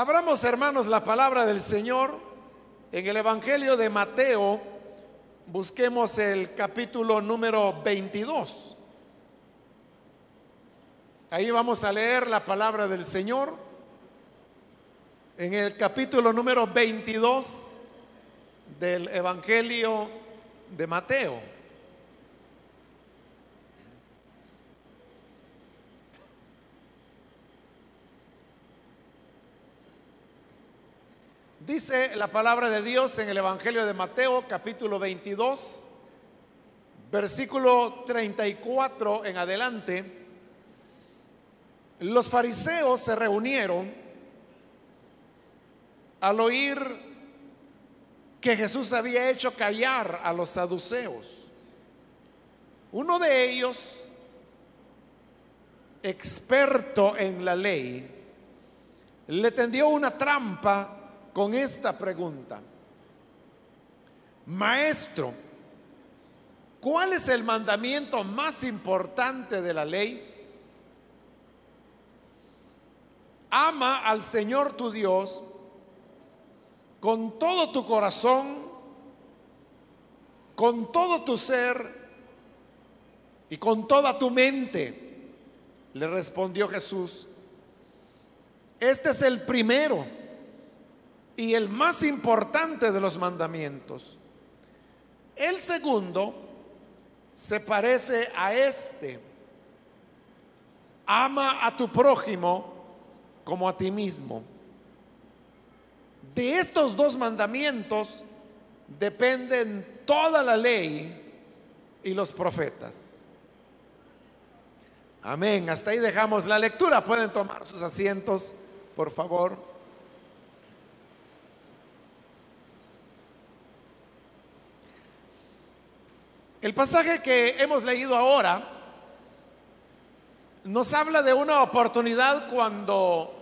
Abramos, hermanos, la palabra del Señor en el Evangelio de Mateo. Busquemos el capítulo número 22. Ahí vamos a leer la palabra del Señor en el capítulo número 22 del Evangelio de Mateo. Dice la palabra de Dios en el Evangelio de Mateo capítulo 22, versículo 34 en adelante. Los fariseos se reunieron al oír que Jesús había hecho callar a los saduceos. Uno de ellos, experto en la ley, le tendió una trampa con esta pregunta. Maestro, ¿cuál es el mandamiento más importante de la ley? Ama al Señor tu Dios con todo tu corazón, con todo tu ser y con toda tu mente. Le respondió Jesús, este es el primero y el más importante de los mandamientos. El segundo se parece a este. Ama a tu prójimo como a ti mismo. De estos dos mandamientos dependen toda la ley y los profetas. Amén. Hasta ahí dejamos la lectura. Pueden tomar sus asientos, por favor. El pasaje que hemos leído ahora nos habla de una oportunidad cuando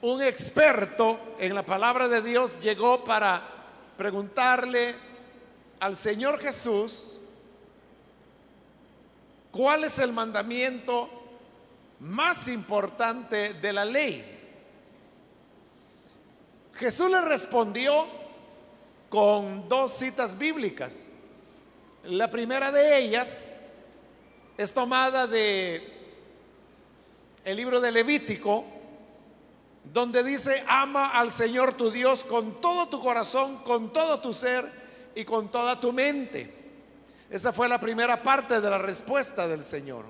un experto en la palabra de Dios llegó para preguntarle al Señor Jesús cuál es el mandamiento más importante de la ley. Jesús le respondió con dos citas bíblicas. La primera de ellas es tomada de el libro de Levítico, donde dice, ama al Señor tu Dios con todo tu corazón, con todo tu ser y con toda tu mente. Esa fue la primera parte de la respuesta del Señor.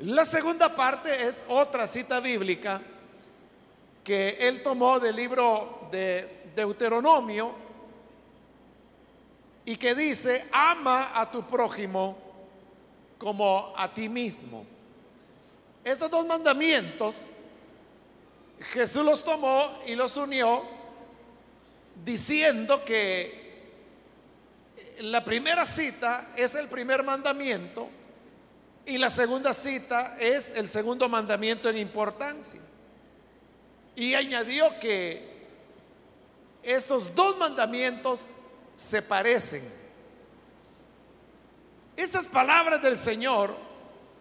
La segunda parte es otra cita bíblica que él tomó del libro de Deuteronomio, y que dice, ama a tu prójimo como a ti mismo. Estos dos mandamientos Jesús los tomó y los unió diciendo que la primera cita es el primer mandamiento y la segunda cita es el segundo mandamiento en importancia. Y añadió que estos dos mandamientos se parecen. Esas palabras del Señor,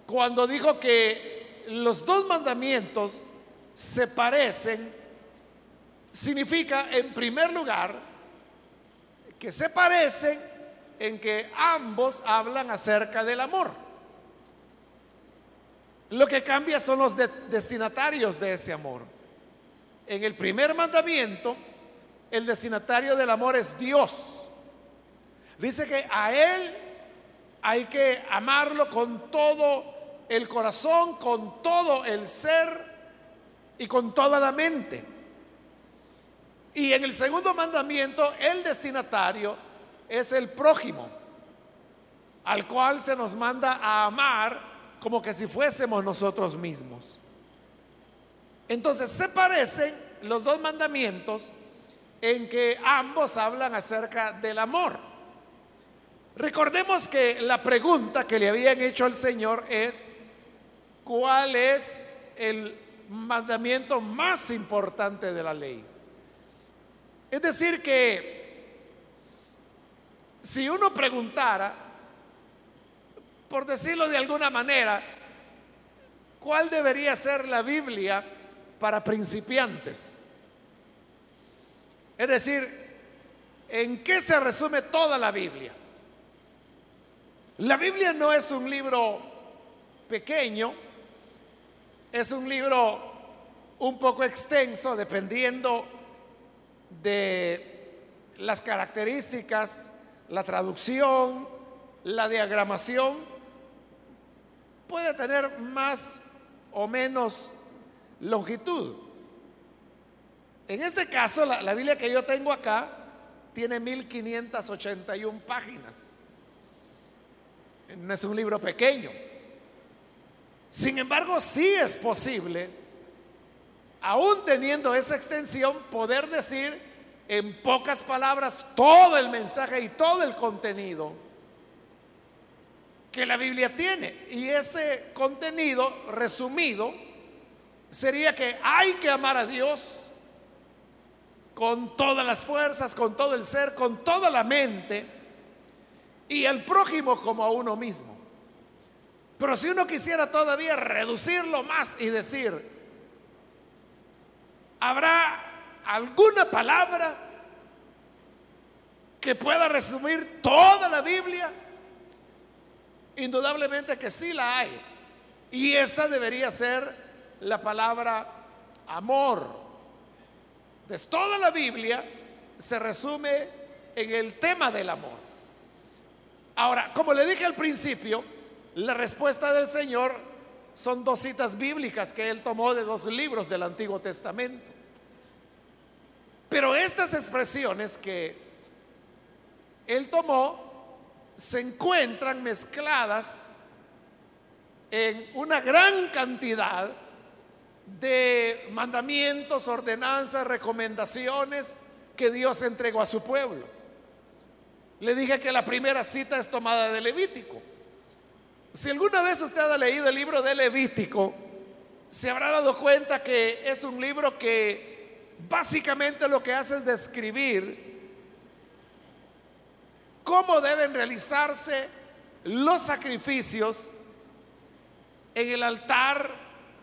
cuando dijo que los dos mandamientos se parecen, significa en primer lugar que se parecen en que ambos hablan acerca del amor. Lo que cambia son los destinatarios de ese amor. En el primer mandamiento, el destinatario del amor es Dios. Dice que a Él hay que amarlo con todo el corazón, con todo el ser y con toda la mente. Y en el segundo mandamiento, el destinatario es el prójimo, al cual se nos manda a amar como que si fuésemos nosotros mismos. Entonces se parecen los dos mandamientos en que ambos hablan acerca del amor. Recordemos que la pregunta que le habían hecho al Señor es, ¿cuál es el mandamiento más importante de la ley? Es decir, que si uno preguntara, por decirlo de alguna manera, ¿cuál debería ser la Biblia para principiantes. Es decir, ¿en qué se resume toda la Biblia? La Biblia no es un libro pequeño, es un libro un poco extenso dependiendo de las características, la traducción, la diagramación. Puede tener más o menos longitud. En este caso, la, Biblia que yo tengo acá tiene 1581 páginas. No es un libro pequeño. Sin embargo, sí es posible, aún teniendo esa extensión, poder decir en pocas palabras todo el mensaje y todo el contenido que la Biblia tiene. Y ese contenido resumido sería que hay que amar a Dios con todas las fuerzas, con todo el ser, con toda la mente y al prójimo como a uno mismo. Pero si uno quisiera todavía reducirlo más y decir, ¿habrá alguna palabra que pueda resumir toda la Biblia? Indudablemente que sí la hay. Y esa debería ser la palabra amor. Toda la Biblia se resume en el tema del amor. Ahora, como le dije al principio, la respuesta del Señor son dos citas bíblicas que él tomó de dos libros del Antiguo Testamento. Pero estas expresiones que él tomó se encuentran mezcladas en una gran cantidad de mandamientos, ordenanzas, recomendaciones que Dios entregó a su pueblo. Le dije que la primera cita es tomada de Levítico. Si alguna vez usted ha leído el libro de Levítico, se habrá dado cuenta que es un libro que básicamente lo que hace es describir cómo deben realizarse los sacrificios en el altar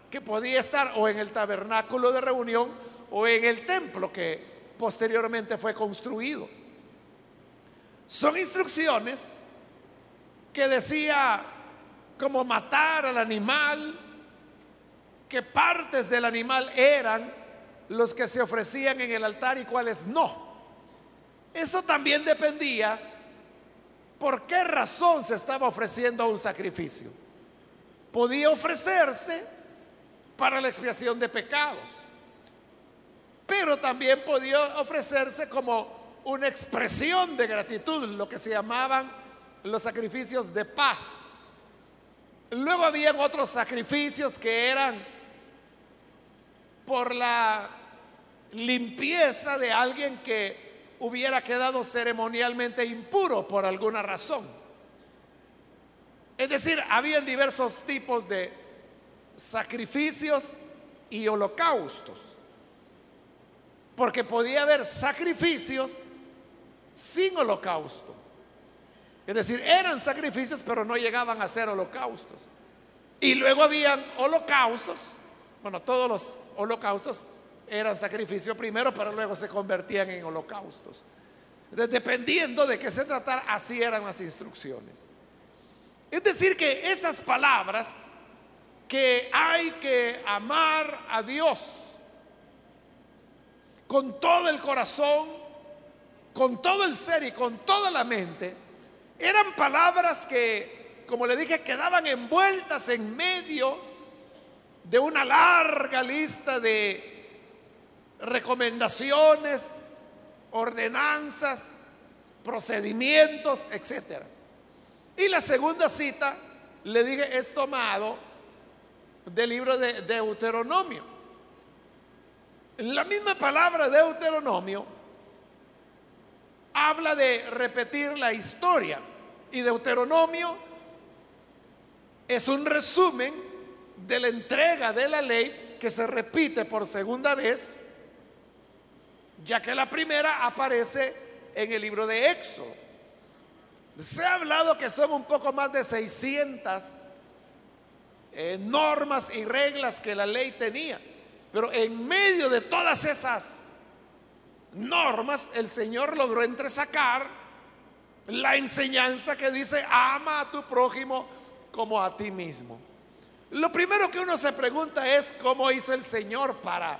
que podía estar o en el tabernáculo de reunión o en el templo que posteriormente fue construido. Son instrucciones que decía cómo matar al animal, qué partes del animal eran los que se ofrecían en el altar y cuáles no. Eso también dependía por qué razón se estaba ofreciendo un sacrificio. Podía ofrecerse para la expiación de pecados, pero también podía ofrecerse como una expresión de gratitud, lo que se llamaban los sacrificios de paz. Luego habían otros sacrificios que eran por la limpieza de alguien que hubiera quedado ceremonialmente impuro por alguna razón. Es decir, habían diversos tipos de sacrificios y holocaustos. Porque podía haber sacrificios sin holocausto. Es decir, eran sacrificios, pero no llegaban a ser holocaustos. Y luego habían holocaustos. Bueno, todos los holocaustos eran sacrificio primero, pero luego se convertían en holocaustos. dependiendo de qué se tratara, así eran las instrucciones. Es decir, que esas palabras que hay que amar a Dios con todo el corazón, con todo el ser y con toda la mente, eran palabras que, como le dije, quedaban envueltas en medio de una larga lista de recomendaciones, ordenanzas, procedimientos, etc. Y la segunda cita, le dije, es tomado del libro de Deuteronomio. La misma palabra Deuteronomio habla de repetir la historia y Deuteronomio es un resumen de la entrega de la ley que se repite por segunda vez ya que la primera aparece en el libro de Éxodo. Se ha hablado que son un poco más de 600 eh, normas y reglas que la ley tenía. Pero en medio de todas esas normas, el Señor logró entresacar la enseñanza que dice, ama a tu prójimo como a ti mismo. Lo primero que uno se pregunta es cómo hizo el Señor para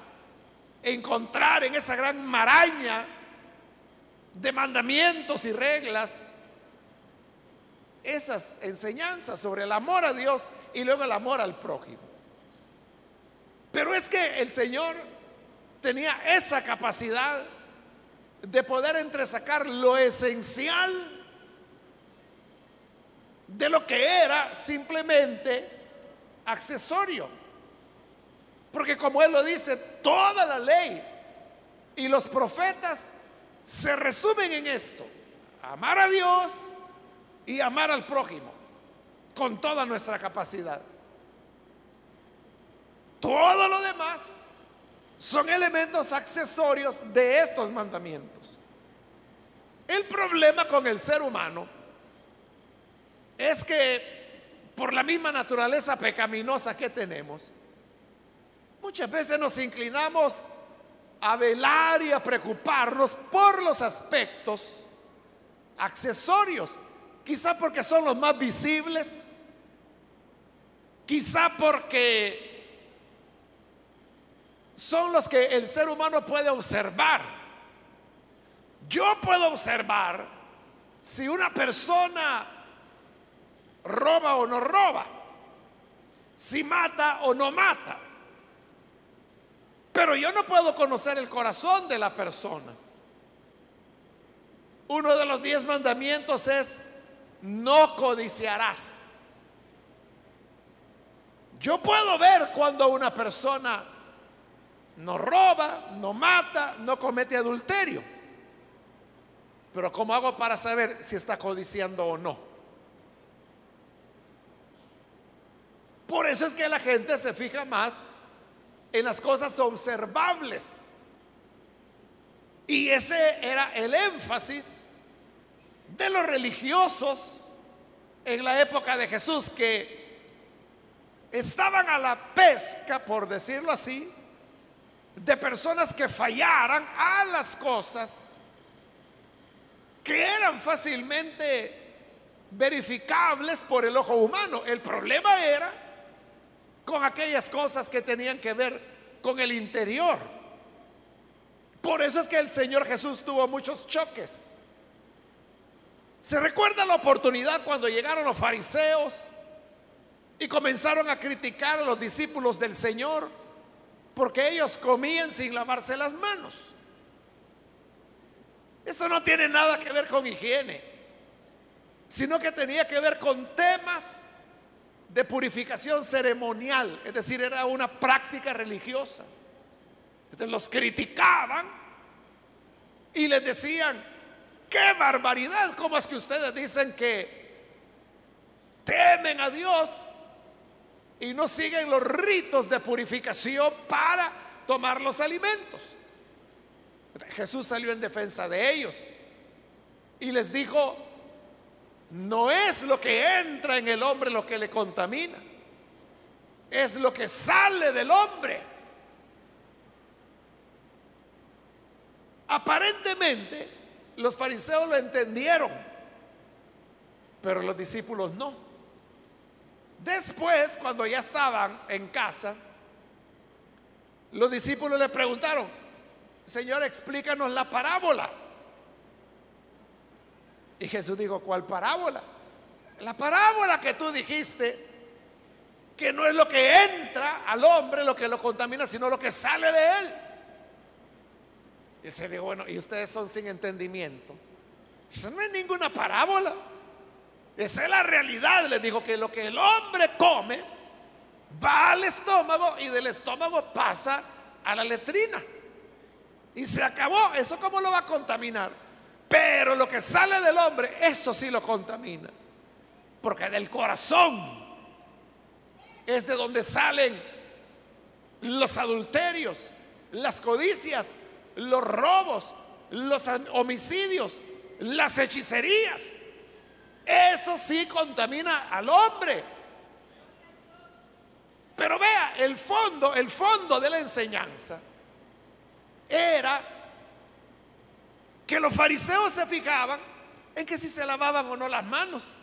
encontrar en esa gran maraña de mandamientos y reglas esas enseñanzas sobre el amor a Dios y luego el amor al prójimo. Pero es que el Señor tenía esa capacidad de poder entresacar lo esencial de lo que era simplemente accesorio. Porque como Él lo dice, toda la ley y los profetas se resumen en esto. Amar a Dios y amar al prójimo con toda nuestra capacidad. Todo lo demás son elementos accesorios de estos mandamientos. El problema con el ser humano es que por la misma naturaleza pecaminosa que tenemos, muchas veces nos inclinamos a velar y a preocuparnos por los aspectos accesorios Quizá porque son los más visibles. Quizá porque son los que el ser humano puede observar. Yo puedo observar si una persona roba o no roba, si mata o no mata. Pero yo no puedo conocer el corazón de la persona. Uno de los diez mandamientos es no codiciarás. Yo puedo ver cuando una persona no roba, no mata, no comete adulterio. Pero ¿cómo hago para saber si está codiciando o no? Por eso es que la gente se fija más en las cosas observables. Y ese era el énfasis de los religiosos en la época de Jesús que estaban a la pesca, por decirlo así, de personas que fallaran a las cosas que eran fácilmente verificables por el ojo humano. El problema era con aquellas cosas que tenían que ver con el interior. Por eso es que el Señor Jesús tuvo muchos choques ¿Se recuerda la oportunidad cuando llegaron los fariseos y comenzaron a criticar a los discípulos del Señor porque ellos comían sin lavarse las manos? Eso no tiene nada que ver con higiene, sino que tenía que ver con temas de purificación ceremonial, es decir, era una práctica religiosa. Entonces los criticaban y les decían, ¡Qué barbaridad! ¿Cómo es que ustedes dicen que temen a Dios y no siguen los ritos de purificación para tomar los alimentos? Jesús salió en defensa de ellos y les dijo, no es lo que entra en el hombre lo que le contamina, es lo que sale del hombre. Aparentemente, los fariseos lo entendieron, pero los discípulos no. Después, cuando ya estaban en casa, los discípulos le preguntaron, Señor, explícanos la parábola. Y Jesús dijo, ¿cuál parábola? La parábola que tú dijiste, que no es lo que entra al hombre lo que lo contamina, sino lo que sale de él. Y se dijo, bueno, y ustedes son sin entendimiento. Eso no es ninguna parábola. Esa es la realidad. Les dijo que lo que el hombre come va al estómago y del estómago pasa a la letrina. Y se acabó. ¿Eso cómo lo va a contaminar? Pero lo que sale del hombre, eso sí lo contamina. Porque del corazón es de donde salen los adulterios, las codicias, los robos, los homicidios, las hechicerías. Eso sí contamina al hombre. Pero vea, el fondo, el fondo de la enseñanza era que los fariseos se fijaban en que si se lavaban o no las manos.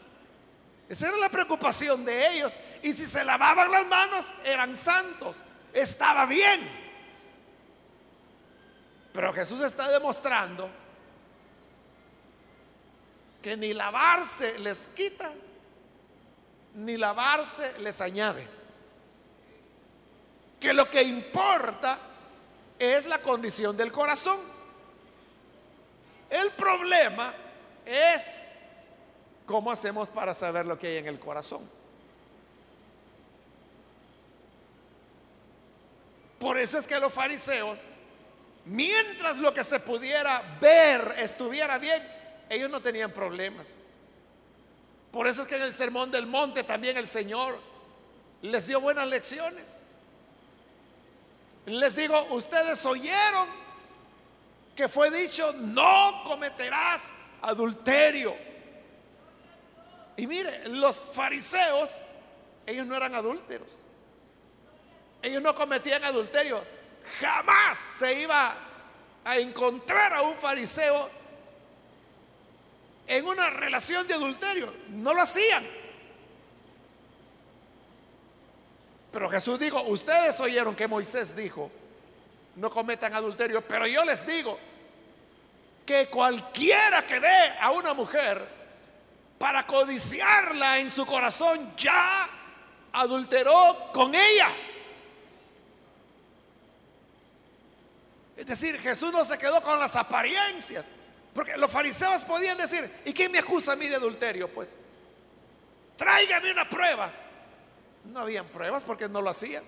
Esa era la preocupación de ellos. Y si se lavaban las manos, eran santos. Estaba bien. Pero Jesús está demostrando que ni lavarse les quita, ni lavarse les añade. Que lo que importa es la condición del corazón. El problema es cómo hacemos para saber lo que hay en el corazón. Por eso es que los fariseos, mientras lo que se pudiera ver estuviera bien, ellos no tenían problemas. Por eso es que en el Sermón del Monte también el Señor les dio buenas lecciones. Les digo, ustedes oyeron que fue dicho, no cometerás adulterio. Y mire, los fariseos, ellos no eran adúlteros. Ellos no cometían adulterio. Jamás se iba a encontrar a un fariseo en una relación de adulterio. No lo hacían. Pero Jesús dijo, ustedes oyeron que Moisés dijo, no cometan adulterio, pero yo les digo que cualquiera que ve a una mujer para codiciarla en su corazón, ya adulteró con ella. Es decir, Jesús no se quedó con las apariencias, porque los fariseos podían decir, ¿y quién me acusa a mí de adulterio? Pues, tráigame una prueba. No habían pruebas porque no lo hacían.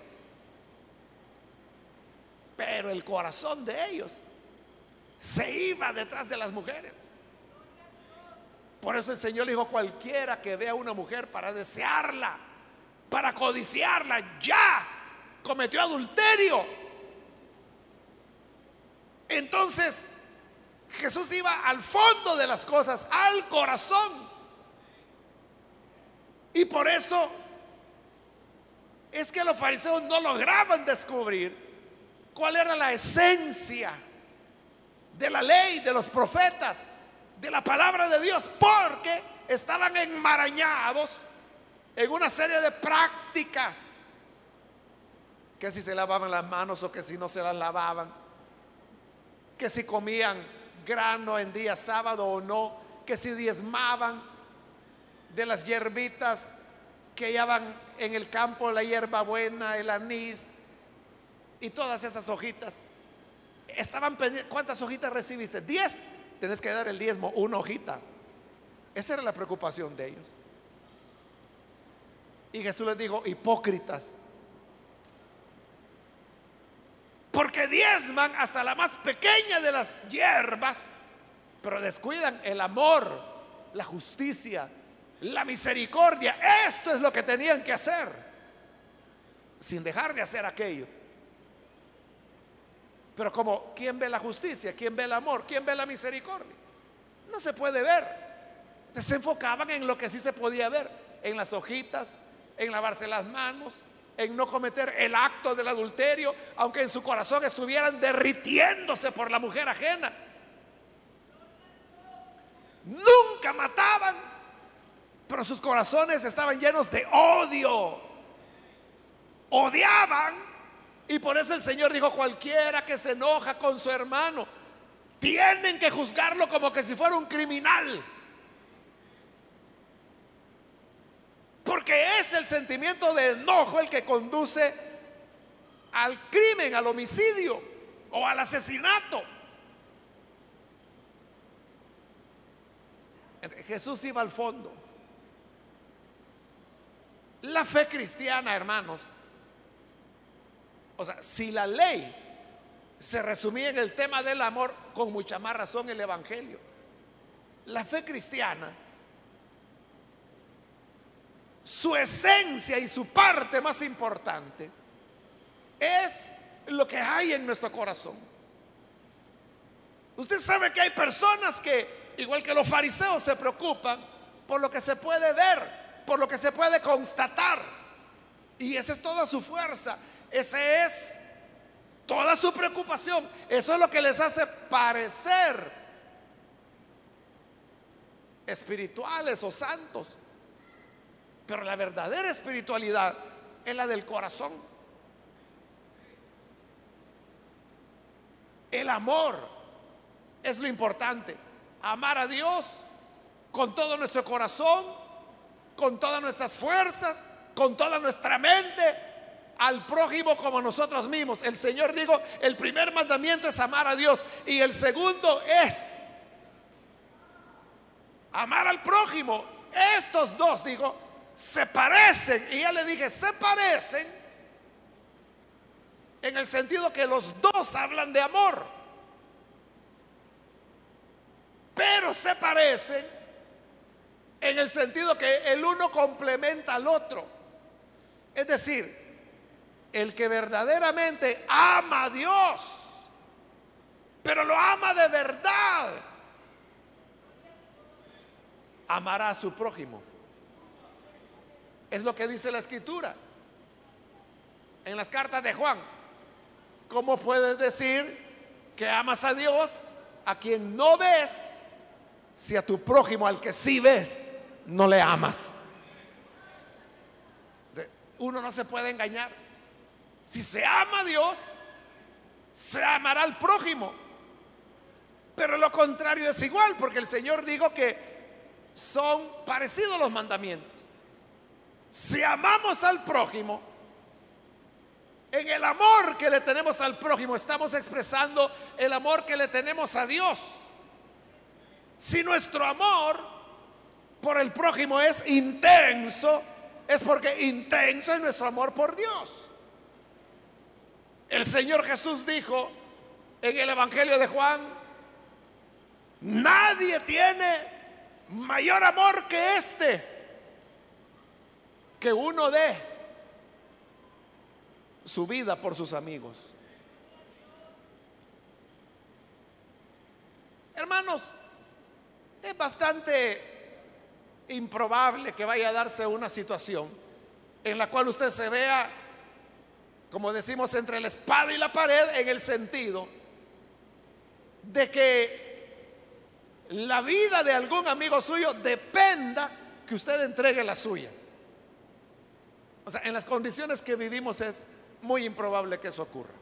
Pero el corazón de ellos se iba detrás de las mujeres. Por eso el Señor dijo, cualquiera que vea a una mujer para desearla, para codiciarla, ya cometió adulterio. Entonces, Jesús iba al fondo de las cosas, al corazón. Y por eso es que los fariseos no lograban descubrir cuál era la esencia de la ley, de los profetas, de la palabra de Dios, porque estaban enmarañados en una serie de prácticas, que si se lavaban las manos o que si no se las lavaban, que si comían grano en día sábado o no, que si diezmaban de las hierbitas que hallaban en el campo la hierba buena, el anís y todas esas hojitas. Estaban ¿cuántas hojitas recibiste? Diez. Tenés que dar el diezmo, una hojita. Esa era la preocupación de ellos. Y Jesús les dijo, hipócritas. Porque diezman hasta la más pequeña de las hierbas, pero descuidan el amor, la justicia, la misericordia. Esto es lo que tenían que hacer, sin dejar de hacer aquello. Pero como, ¿quién ve la justicia? ¿Quién ve el amor? ¿Quién ve la misericordia? No se puede ver. Se enfocaban en lo que sí se podía ver, en las hojitas, en lavarse las manos, en no cometer el acto del adulterio, aunque en su corazón estuvieran derritiéndose por la mujer ajena. Nunca mataban, pero sus corazones estaban llenos de odio. Odiaban. Y por eso el Señor dijo, cualquiera que se enoja con su hermano, tienen que juzgarlo como que si fuera un criminal. Porque es el sentimiento de enojo el que conduce al crimen, al homicidio o al asesinato. Jesús iba al fondo. La fe cristiana, hermanos, o sea, si la ley se resumía en el tema del amor, con mucha más razón el Evangelio. La fe cristiana, su esencia y su parte más importante es lo que hay en nuestro corazón. Usted sabe que hay personas que, igual que los fariseos, se preocupan por lo que se puede ver, por lo que se puede constatar. Y esa es toda su fuerza. Ese es toda su preocupación. Eso es lo que les hace parecer espirituales o santos. Pero la verdadera espiritualidad es la del corazón. El amor es lo importante. Amar a Dios con todo nuestro corazón, con todas nuestras fuerzas, con toda nuestra mente, al prójimo como nosotros mismos. El Señor dijo, el primer mandamiento es amar a Dios y el segundo es amar al prójimo. Estos dos, digo, se parecen. Y ya le dije, se parecen en el sentido que los dos hablan de amor. Pero se parecen en el sentido que el uno complementa al otro. Es decir, el que verdaderamente ama a Dios, pero lo ama de verdad, amará a su prójimo. Es lo que dice la escritura. En las cartas de Juan, ¿cómo puedes decir que amas a Dios a quien no ves si a tu prójimo, al que sí ves, no le amas? Uno no se puede engañar. Si se ama a Dios, se amará al prójimo. Pero lo contrario es igual, porque el Señor dijo que son parecidos los mandamientos. Si amamos al prójimo, en el amor que le tenemos al prójimo estamos expresando el amor que le tenemos a Dios. Si nuestro amor por el prójimo es intenso, es porque intenso es nuestro amor por Dios. El Señor Jesús dijo en el Evangelio de Juan, nadie tiene mayor amor que este, que uno dé su vida por sus amigos. Hermanos, es bastante improbable que vaya a darse una situación en la cual usted se vea, como decimos, entre la espada y la pared en el sentido de que la vida de algún amigo suyo dependa que usted entregue la suya. O sea, en las condiciones que vivimos es muy improbable que eso ocurra.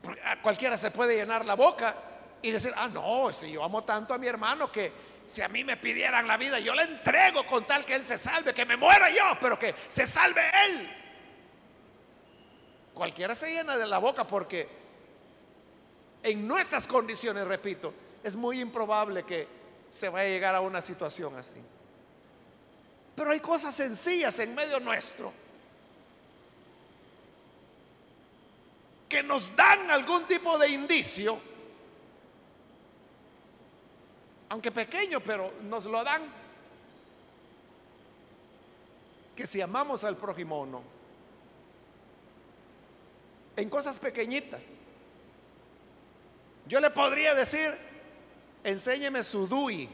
Porque cualquiera se puede llenar la boca y decir, ah, no, si yo amo tanto a mi hermano que si a mí me pidieran la vida, yo le entrego con tal que él se salve, que me muera yo, pero que se salve él. Cualquiera se llena de la boca porque en nuestras condiciones, repito, es muy improbable que se vaya a llegar a una situación así. Pero hay cosas sencillas en medio nuestro que nos dan algún tipo de indicio, aunque pequeño, pero nos lo dan, que si amamos al prójimo o no. En cosas pequeñitas. Yo le podría decir, enséñeme su DUI,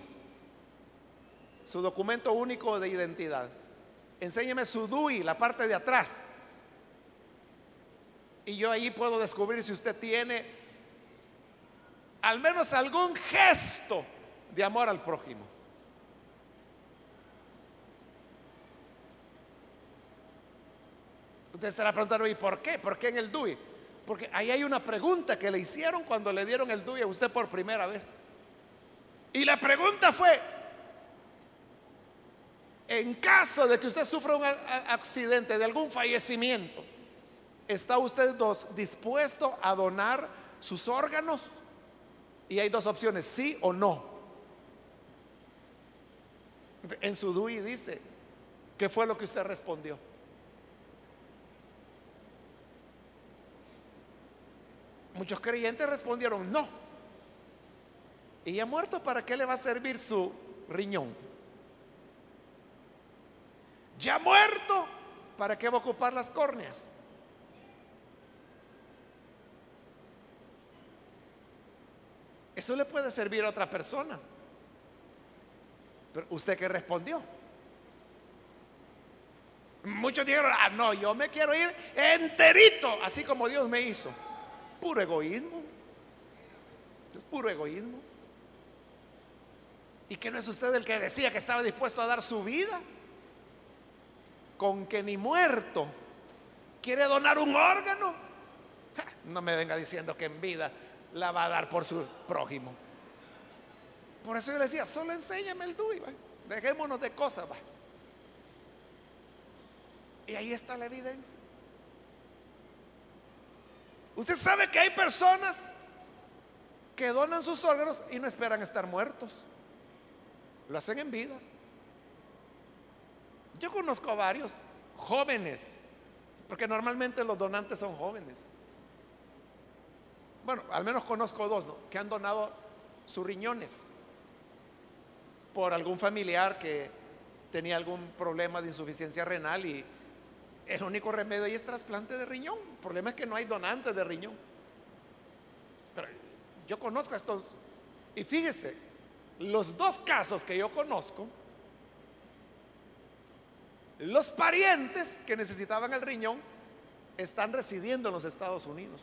su documento único de identidad. Enséñeme su DUI, la parte de atrás. Y yo ahí puedo descubrir si usted tiene al menos algún gesto de amor al prójimo. Usted estará preguntando, ¿y por qué? ¿Por qué en el DUI? Porque ahí hay una pregunta que le hicieron cuando le dieron el DUI a usted por primera vez. Y la pregunta fue, en caso de que usted sufra un accidente, de algún fallecimiento, ¿está usted dispuesto a donar sus órganos? Y hay dos opciones, sí o no. En su DUI dice, ¿qué fue lo que usted respondió? Muchos creyentes respondieron no. Y ya muerto, ¿para qué le va a servir su riñón? Ya muerto, ¿para qué va a ocupar las córneas? Eso le puede servir a otra persona. Pero usted qué respondió? Muchos dijeron, ah, no, yo me quiero ir enterito, así como Dios me hizo. Puro egoísmo. Es puro egoísmo. ¿Y que no es usted el que decía que estaba dispuesto a dar su vida? Con que ni muerto quiere donar un órgano. no me venga diciendo que en vida la va a dar por su prójimo. Por eso yo le decía, solo enséñame el DUI, dejémonos de cosas. Y ahí está la evidencia. Usted sabe que hay personas que donan sus órganos y no esperan estar muertos. Lo hacen en vida. Yo conozco a varios jóvenes, porque normalmente los donantes son jóvenes. Bueno, al menos conozco dos, Que han donado sus riñones por algún familiar que tenía algún problema de insuficiencia renal y el único remedio ahí es trasplante de riñón. El problema es que no hay donantes de riñón. Pero yo conozco a estos, y fíjese, los dos casos que yo conozco, los parientes que necesitaban el riñón están residiendo en los Estados Unidos.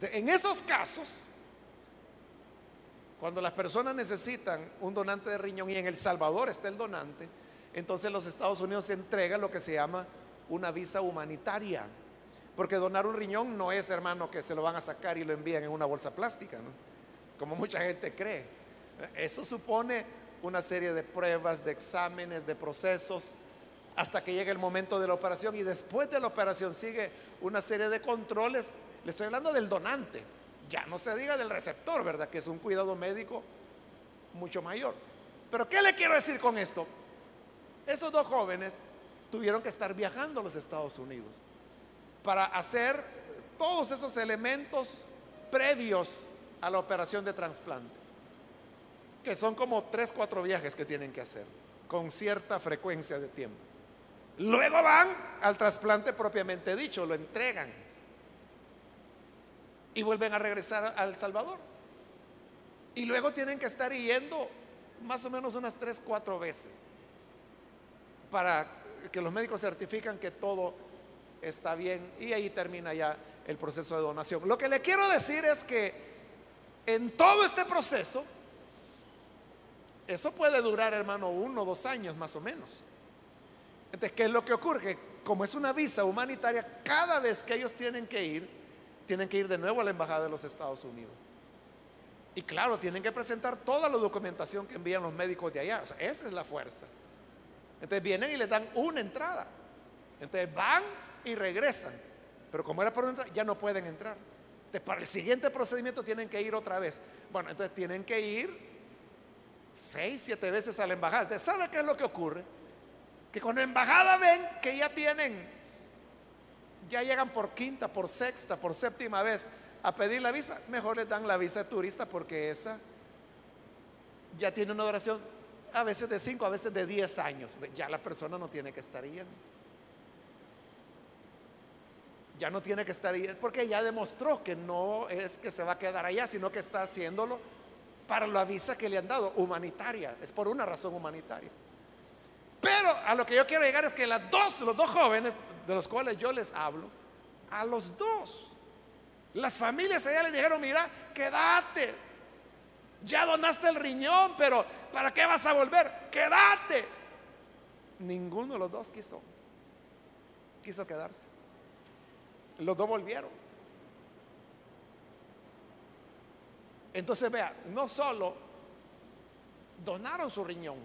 En esos casos, cuando las personas necesitan un donante de riñón y en El Salvador está el donante, entonces los Estados Unidos entregan lo que se llama una visa humanitaria. Porque donar un riñón no es, hermano, que se lo van a sacar y lo envían en una bolsa plástica, ¿no? como mucha gente cree. Eso supone una serie de pruebas, de exámenes, de procesos, hasta que llegue el momento de la operación y después de la operación sigue una serie de controles. Le estoy hablando del donante, ya no se diga del receptor, ¿verdad? Que es un cuidado médico mucho mayor. Pero ¿qué le quiero decir con esto? Estos dos jóvenes tuvieron que estar viajando a los Estados Unidos para hacer todos esos elementos previos a la operación de trasplante, que son como tres, cuatro viajes que tienen que hacer con cierta frecuencia de tiempo. Luego van al trasplante propiamente dicho, lo entregan y vuelven a regresar a El Salvador. Y luego tienen que estar yendo más o menos unas tres, cuatro veces para que los médicos certifican que todo está bien y ahí termina ya el proceso de donación. Lo que le quiero decir es que en todo este proceso, eso puede durar, hermano, uno o dos años más o menos. Entonces, ¿qué es lo que ocurre? Como es una visa humanitaria, cada vez que ellos tienen que ir, tienen que ir de nuevo a la Embajada de los Estados Unidos. Y claro, tienen que presentar toda la documentación que envían los médicos de allá. esa es la fuerza. Entonces vienen y les dan una entrada. Entonces van y regresan. Pero como era por una entrada, ya no pueden entrar. Entonces para el siguiente procedimiento tienen que ir otra vez. Bueno, entonces tienen que ir seis, siete veces a la embajada. Entonces, ¿sabe qué es lo que ocurre? Que con la embajada ven que ya tienen ya llegan por quinta, por sexta, por séptima vez a pedir la visa, mejor les dan la visa de turista porque esa ya tiene una duración a veces de cinco, a veces de diez años. Ya la persona no tiene que estar yendo. Ya no tiene que estar yendo porque ya demostró que no es que se va a quedar allá, sino que está haciéndolo para la visa que le han dado, humanitaria. Es por una razón humanitaria. Pero a lo que yo quiero llegar es que las dos, los dos jóvenes de los cuales yo les hablo, a los dos. Las familias allá le dijeron, mira, quédate. Ya donaste el riñón, pero ¿para qué vas a volver? Quédate. Ninguno de los dos quiso. Quiso quedarse. Los dos volvieron. Entonces vea, no solo donaron su riñón,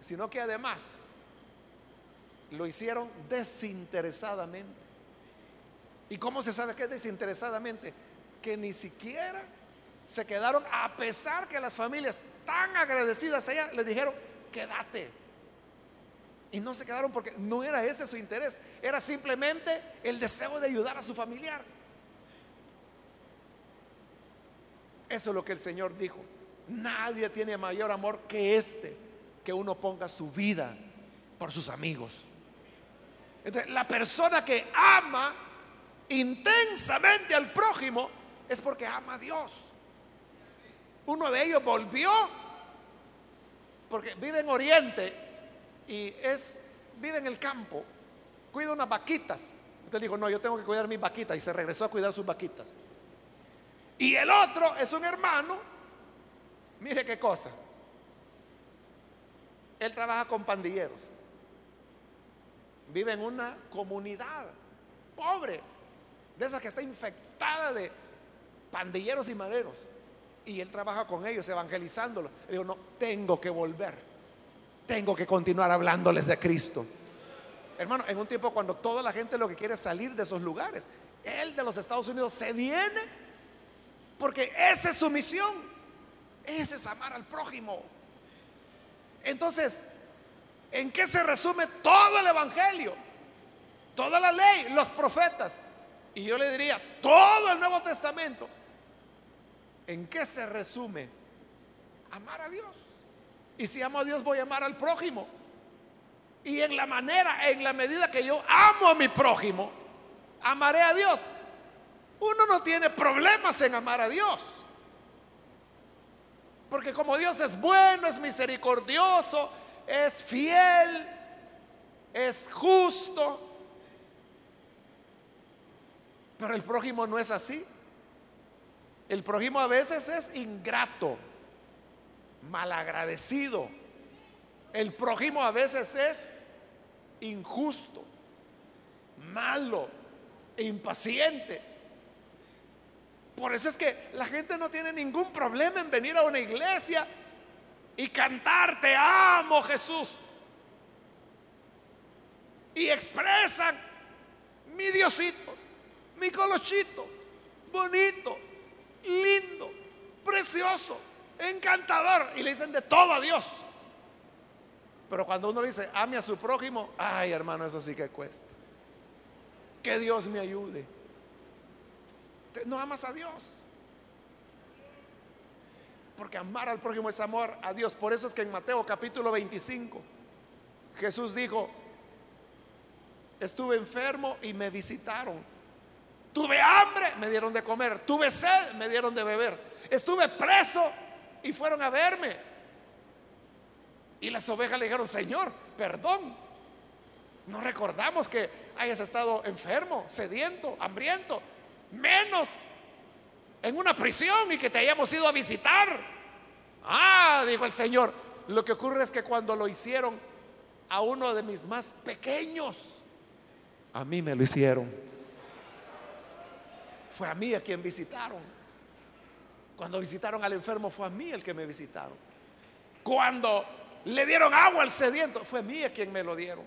sino que además lo hicieron desinteresadamente. ¿Y cómo se sabe que es desinteresadamente? Que ni siquiera se quedaron, a pesar que las familias tan agradecidas allá le dijeron, quédate. Y no se quedaron porque no era ese su interés, era simplemente el deseo de ayudar a su familiar. Eso es lo que el Señor dijo. Nadie tiene mayor amor que este, que uno ponga su vida por sus amigos. Entonces, la persona que ama intensamente al prójimo es porque ama a Dios. Uno de ellos volvió porque vive en Oriente y es, vive en el campo, cuida unas vaquitas. Usted dijo, no, yo tengo que cuidar mis vaquitas y se regresó a cuidar sus vaquitas. Y el otro es un hermano, mire qué cosa. Él trabaja con pandilleros. Vive en una comunidad pobre, de esa que está infectada de pandilleros y maderos. Y él trabaja con ellos, evangelizándolos. Le digo, no, tengo que volver. Tengo que continuar hablándoles de Cristo. Hermano, en un tiempo cuando toda la gente lo que quiere es salir de esos lugares, él de los Estados Unidos se viene porque esa es su misión. Ese es amar al prójimo. Entonces, ¿en qué se resume todo el Evangelio? Toda la ley, los profetas. Y yo le diría, todo el Nuevo Testamento. ¿En qué se resume? Amar a Dios. Y si amo a Dios, voy a amar al prójimo. Y en la manera, en la medida que yo amo a mi prójimo, amaré a Dios. Uno no tiene problemas en amar a Dios. Porque como Dios es bueno, es misericordioso, es fiel, es justo. Pero el prójimo no es así. El prójimo a veces es ingrato, malagradecido. El prójimo a veces es injusto, malo, impaciente. Por eso es que la gente no tiene ningún problema en venir a una iglesia y cantar, te amo Jesús. Y expresan, mi Diosito, mi colochito, bonito, lindo, precioso, encantador. Y le dicen de todo a Dios. Pero cuando uno dice, ame a su prójimo, ay hermano, eso sí que cuesta. Que Dios me ayude. No amas a Dios. Porque amar al prójimo es amor a Dios. Por eso es que en Mateo capítulo 25 Jesús dijo, estuve enfermo y me visitaron. Tuve hambre, me dieron de comer. Tuve sed, me dieron de beber. Estuve preso y fueron a verme. Y las ovejas le dijeron, Señor, perdón. No recordamos que hayas estado enfermo, sediento, hambriento. Menos en una prisión y que te hayamos ido a visitar. Ah, dijo el Señor, lo que ocurre es que cuando lo hicieron a uno de mis más pequeños, a mí me lo hicieron. Fue a mí a quien visitaron. Cuando visitaron al enfermo fue a mí el que me visitaron. Cuando le dieron agua al sediento, fue a mí a quien me lo dieron.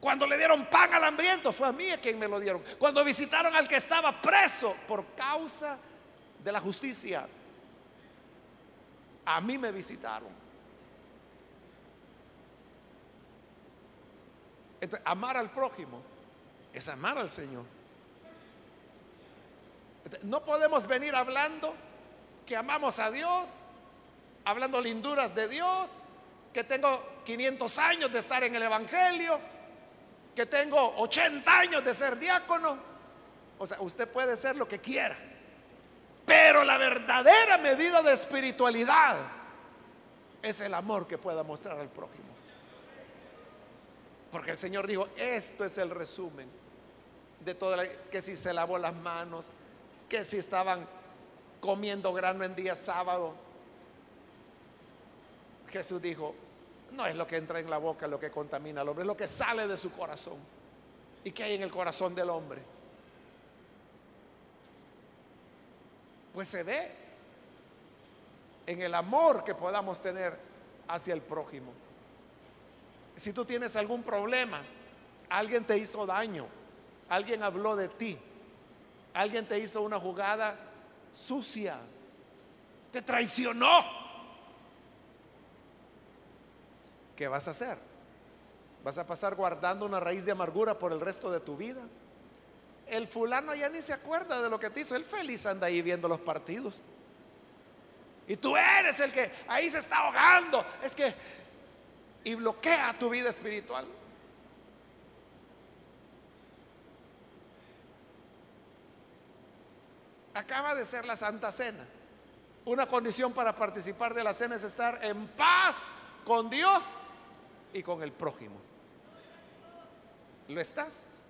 Cuando le dieron pan al hambriento, fue a mí a quien me lo dieron. Cuando visitaron al que estaba preso por causa de la justicia, a mí me visitaron. amar al prójimo es amar al Señor. no podemos venir hablando que amamos a Dios, hablando linduras de Dios, que tengo 500 años de estar en el Evangelio, que tengo 80 años de ser diácono. O sea, usted puede ser lo que quiera. Pero la verdadera medida de espiritualidad es el amor que pueda mostrar al prójimo. Porque el Señor dijo, esto es el resumen de todo, que si se lavó las manos, que si estaban comiendo grano en día sábado. Jesús dijo, no es lo que entra en la boca lo que contamina al hombre, es lo que sale de su corazón. ¿Y qué hay en el corazón del hombre? Pues se ve en el amor que podamos tener hacia el prójimo. Si tú tienes algún problema, alguien te hizo daño, alguien habló de ti, alguien te hizo una jugada sucia, te traicionó ¿qué vas a hacer? ¿Vas a pasar guardando una raíz de amargura por el resto de tu vida? El fulano ya ni se acuerda de lo que te hizo. Él feliz anda ahí viendo los partidos. Y tú eres el que ahí se está ahogando. Es que... Y bloquea tu vida espiritual. Acaba de ser la Santa Cena. Una condición para participar de la cena es estar en paz con Dios y con el prójimo. ¿Lo estás?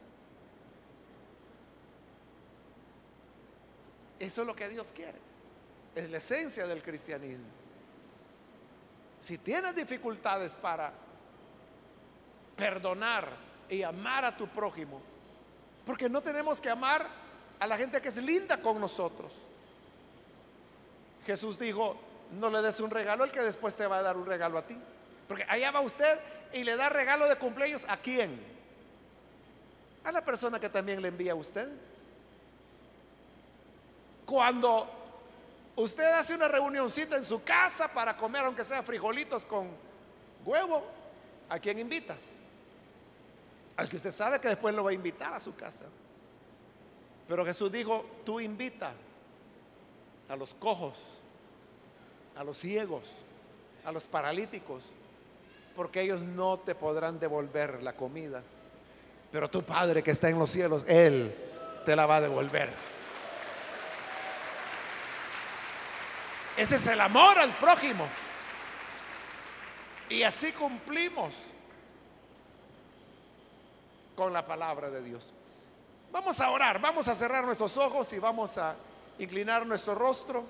Eso es lo que Dios quiere. Es la esencia del cristianismo. Si tienes dificultades para perdonar y amar a tu prójimo, porque no tenemos que amar a la gente que es linda con nosotros. Jesús dijo, no le des un regalo al que después te va a dar un regalo a ti. Porque allá va usted y le da regalo de cumpleaños a quién? A la persona que también le envía a usted. Cuando usted hace una reunioncita en su casa para comer, aunque sea frijolitos con huevo, ¿a quién invita? Al que usted sabe que después lo va a invitar a su casa. Pero Jesús dijo, tú invita a los cojos, a los ciegos, a los paralíticos, porque ellos no te podrán devolver la comida. Pero tu Padre que está en los cielos, Él te la va a devolver. Ese es el amor al prójimo. Y así cumplimos con la palabra de Dios. Vamos a orar, vamos a cerrar nuestros ojos y vamos a inclinar nuestro rostro.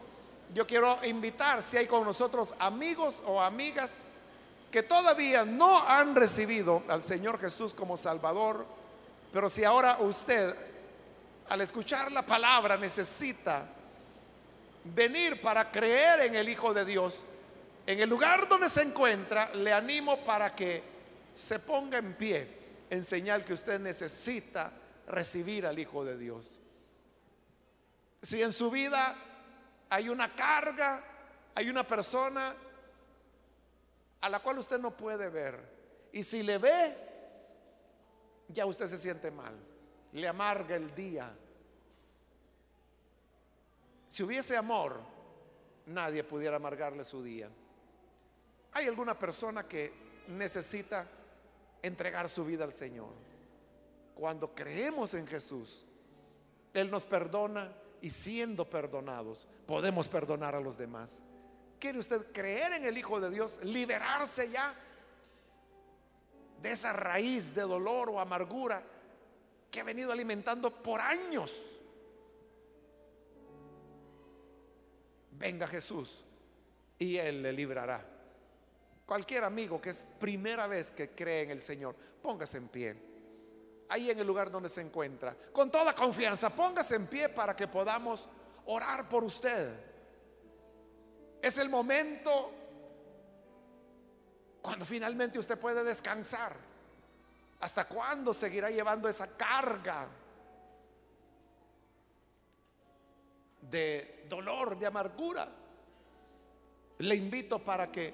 Yo quiero invitar, si hay con nosotros amigos o amigas que todavía no han recibido al Señor Jesús como Salvador, pero si ahora usted, al escuchar la palabra, necesita venir para creer en el Hijo de Dios, en el lugar donde se encuentra, le animo para que se ponga en pie en señal que usted necesita recibir al Hijo de Dios. Si en su vida hay una carga, hay una persona a la cual usted no puede ver, y si le ve, ya usted se siente mal, le amarga el día. Si hubiese amor, nadie pudiera amargarle su día. ¿Hay alguna persona que necesita entregar su vida al Señor? Cuando creemos en Jesús, Él nos perdona y siendo perdonados, podemos perdonar a los demás. ¿Quiere usted creer en el Hijo de Dios? Liberarse ya de esa raíz de dolor o amargura que ha venido alimentando por años. Venga Jesús y Él le librará. Cualquier amigo que es primera vez que cree en el Señor, póngase en pie ahí en el lugar donde se encuentra. Con toda confianza, póngase en pie para que podamos orar por usted. Es el momento cuando finalmente usted puede descansar. ¿Hasta cuándo seguirá llevando esa carga de dolor, de amargura? Le invito para que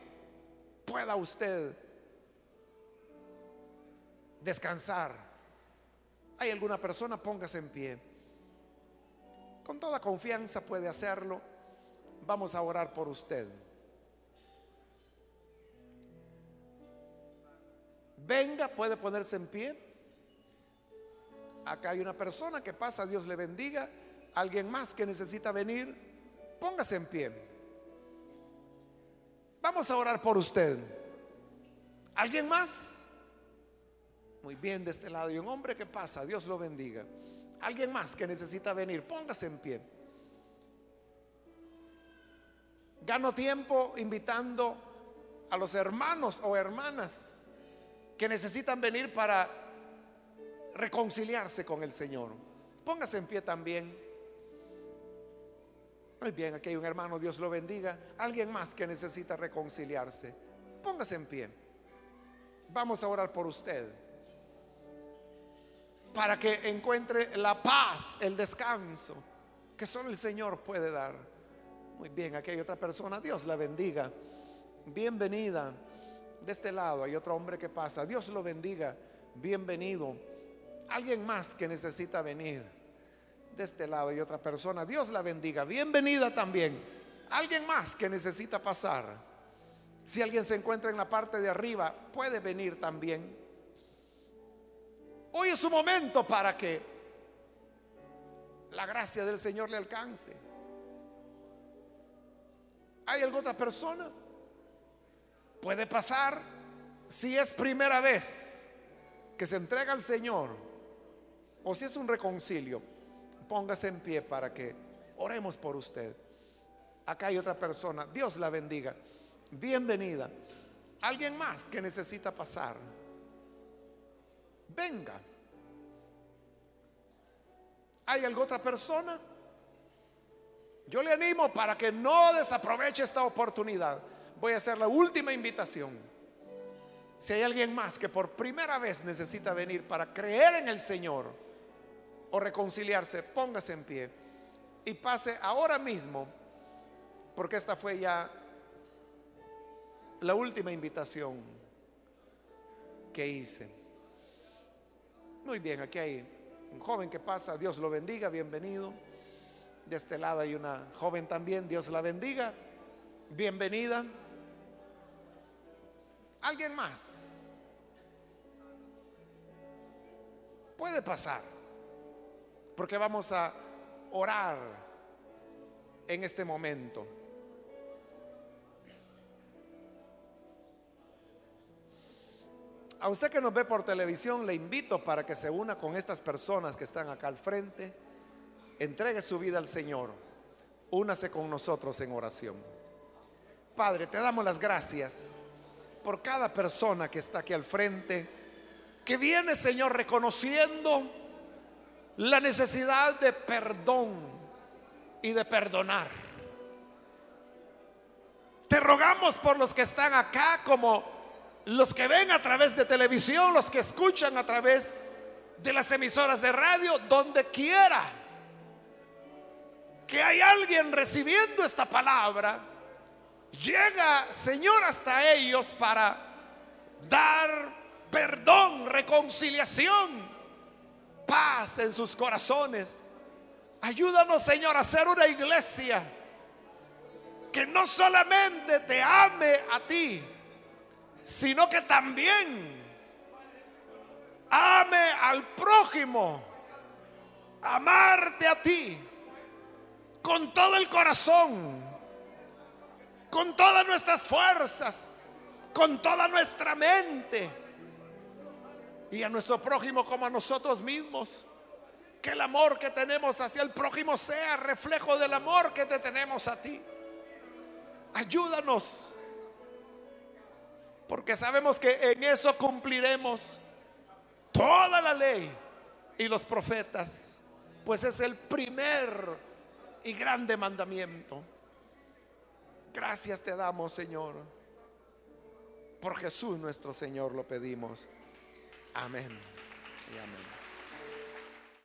pueda usted descansar ¿Hay alguna persona? Póngase en pie. Con toda confianza puede hacerlo. Vamos a orar por usted. Venga, puede ponerse en pie. Acá hay una persona que pasa, Dios le bendiga. Alguien más que necesita venir, póngase en pie. Vamos a orar por usted. ¿Alguien más? Muy bien de este lado. Y un hombre que pasa, Dios lo bendiga. Alguien más que necesita venir, póngase en pie. Gano tiempo invitando a los hermanos o hermanas que necesitan venir para reconciliarse con el Señor. Póngase en pie también. Muy bien, aquí hay un hermano, Dios lo bendiga. Alguien más que necesita reconciliarse. Póngase en pie. Vamos a orar por usted para que encuentre la paz, el descanso que solo el Señor puede dar. Muy bien, aquí hay otra persona, Dios la bendiga. Bienvenida. De este lado hay otro hombre que pasa, Dios lo bendiga. Bienvenido. Alguien más que necesita venir. De este lado hay otra persona, Dios la bendiga. Bienvenida también. Alguien más que necesita pasar. Si alguien se encuentra en la parte de arriba, puede venir también. Hoy es su momento para que la gracia del Señor le alcance. ¿Hay alguna otra persona? Puede pasar si es primera vez que se entrega al Señor o si es un reconcilio, póngase en pie para que oremos por usted. Acá hay otra persona, Dios la bendiga. Bienvenida. Alguien más que necesita pasar. Venga. ¿Hay alguna otra persona? Yo le animo para que no desaproveche esta oportunidad. Voy a hacer la última invitación. Si hay alguien más que por primera vez necesita venir para creer en el Señor o reconciliarse, póngase en pie y pase ahora mismo, porque esta fue ya la última invitación que hice. Muy bien, aquí hay un joven que pasa, Dios lo bendiga, bienvenido. De este lado hay una joven también, Dios la bendiga, bienvenida. ¿Alguien más? Puede pasar, porque vamos a orar en este momento. A usted que nos ve por televisión, le invito para que se una con estas personas que están acá al frente. Entregue su vida al Señor. Únase con nosotros en oración. Padre, te damos las gracias por cada persona que está aquí al frente, que viene, Señor, reconociendo la necesidad de perdón y de perdonar. Te rogamos por los que están acá como los que ven a través de televisión, los que escuchan a través de las emisoras de radio, donde quiera que hay alguien recibiendo esta palabra, llega, Señor, hasta ellos para dar perdón, reconciliación, paz en sus corazones. Ayúdanos, Señor, a ser una iglesia que no solamente te ame a ti, sino que también ame al prójimo, amarte a ti con todo el corazón, con todas nuestras fuerzas, con toda nuestra mente y a nuestro prójimo como a nosotros mismos. Que el amor que tenemos hacia el prójimo sea reflejo del amor que te tenemos a ti. Ayúdanos porque sabemos que en eso cumpliremos toda la ley y los profetas. Pues es el primer y grande mandamiento. Gracias te damos, Señor. Por Jesús nuestro Señor lo pedimos. Amén amén.